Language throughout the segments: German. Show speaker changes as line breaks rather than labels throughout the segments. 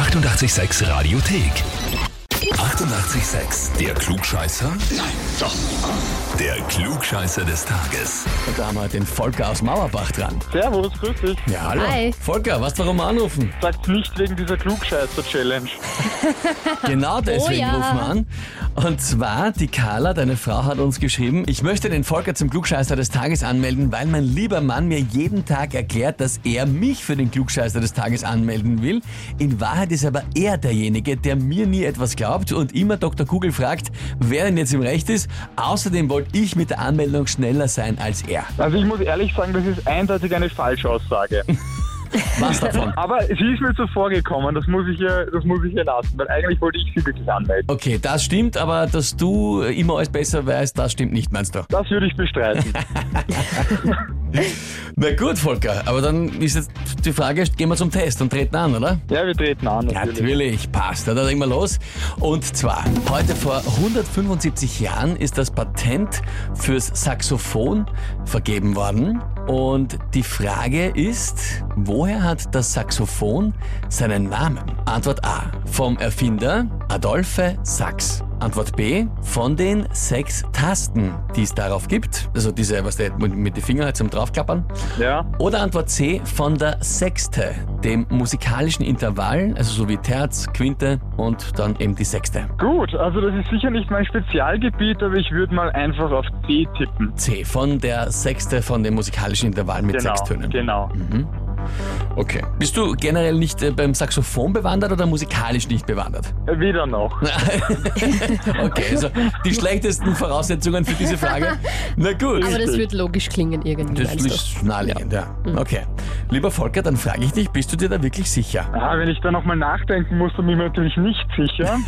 886 Radiothek. 88,6. Der Klugscheißer? Nein, doch. Der Klugscheißer des Tages.
Und da haben wir den Volker aus Mauerbach dran.
Servus, grüß dich.
Ja, hallo.
Hi.
Volker, was warum anrufen?
Sagt's nicht wegen dieser Klugscheißer-Challenge.
Genau deswegen
ja.
rufen wir an. Und zwar, die Carla, deine Frau, hat uns geschrieben, ich möchte den Volker zum Klugscheißer des Tages anmelden, weil mein lieber Mann mir jeden Tag erklärt, dass er mich für den Klugscheißer des Tages anmelden will. In Wahrheit ist aber er derjenige, der mir nie etwas glaubt und immer Dr. Kugel fragt, wer denn jetzt im Recht ist. Außerdem wollte ich mit der Anmeldung schneller sein als er.
Also ich muss ehrlich sagen, das ist eindeutig eine Falschaussage.
Was davon?
Aber sie ist mir so vorgekommen, das muss ich ihr, das muss ich ihr lassen, weil eigentlich wollte ich sie wirklich anmelden.
Okay, das stimmt, aber dass du immer alles besser weißt, das stimmt nicht, meinst du?
Das würde ich bestreiten.
Na gut, Volker, aber dann ist jetzt die Frage, gehen wir zum Test und treten an, oder?
ja, wir treten an. Natürlich.
Natürlich, passt. Ja, dann legen wir los. Und zwar, heute vor 175 Jahren ist das Patent fürs Saxophon vergeben worden. Und die Frage ist, woher hat das Saxophon seinen Namen? Antwort A, vom Erfinder Adolphe Sax. Antwort B, von den sechs Tasten, die es darauf gibt. Also diese, was der mit den Fingern halt zum draufklappern.
Ja,
Oder Antwort C von der Sexte, dem musikalischen Intervall, also so wie Terz, Quinte und dann eben die Sechste.
gut, also das ist sicher nicht mein Spezialgebiet, aber ich würde mal einfach auf C tippen.
C von der Sechste von dem musikalischen Intervall mit
Genau,
sechs Tönen.
genau.
Okay. Bist du generell nicht äh, beim Saxophon bewandert oder musikalisch nicht bewandert?
Weder noch.
Okay, also die schlechtesten Voraussetzungen für diese Frage. Na gut.
Aber das wird logisch klingen irgendwie,
Das ist naheliegend, ja. Okay. Lieber Volker, dann frage ich dich, bist du dir da wirklich sicher?
Ah, wenn ich da nochmal nachdenken muss, dann bin ich mir natürlich nicht sicher.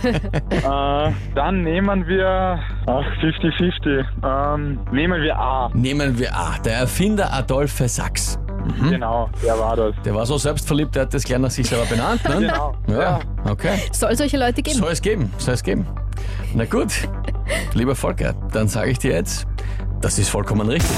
äh, dann nehmen wir, ach, 50-50. Ähm, nehmen wir A.
Nehmen wir A, der Erfinder Adolphe Sax.
Genau, der war das.
Der war so selbstverliebt, der hat das gleich nach sich selber benannt, ne?
Genau.
Ja, okay.
Soll solche Leute geben?
Soll es geben, soll es geben. Na gut, lieber Volker, dann sage ich dir jetzt, das ist vollkommen richtig.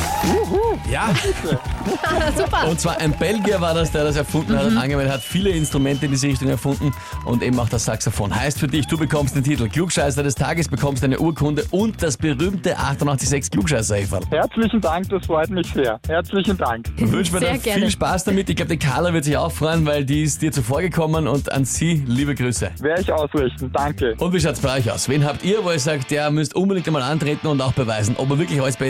Ja,
Super.
und zwar ein Belgier war das, der das erfunden hat und angewendet hat, viele Instrumente in diese Richtung erfunden und eben auch das Saxophon. Heißt für dich, du bekommst den Titel Klugscheißer des Tages, bekommst eine Urkunde und das berühmte 886 klugscheißer -Häferl.
Herzlichen Dank, das freut mich sehr. Herzlichen Dank.
Ich wünsche mir
Sehr
dann
gerne.
viel Spaß damit. Ich glaube, die Carla wird sich auch freuen, weil die ist dir zuvor gekommen und an sie liebe Grüße.
Werde ich ausrichten. Danke.
Und wie schaut's bei euch aus? Wen habt ihr, wo ihr sagt, der müsst unbedingt einmal antreten und auch beweisen, ob er wirklich alles besser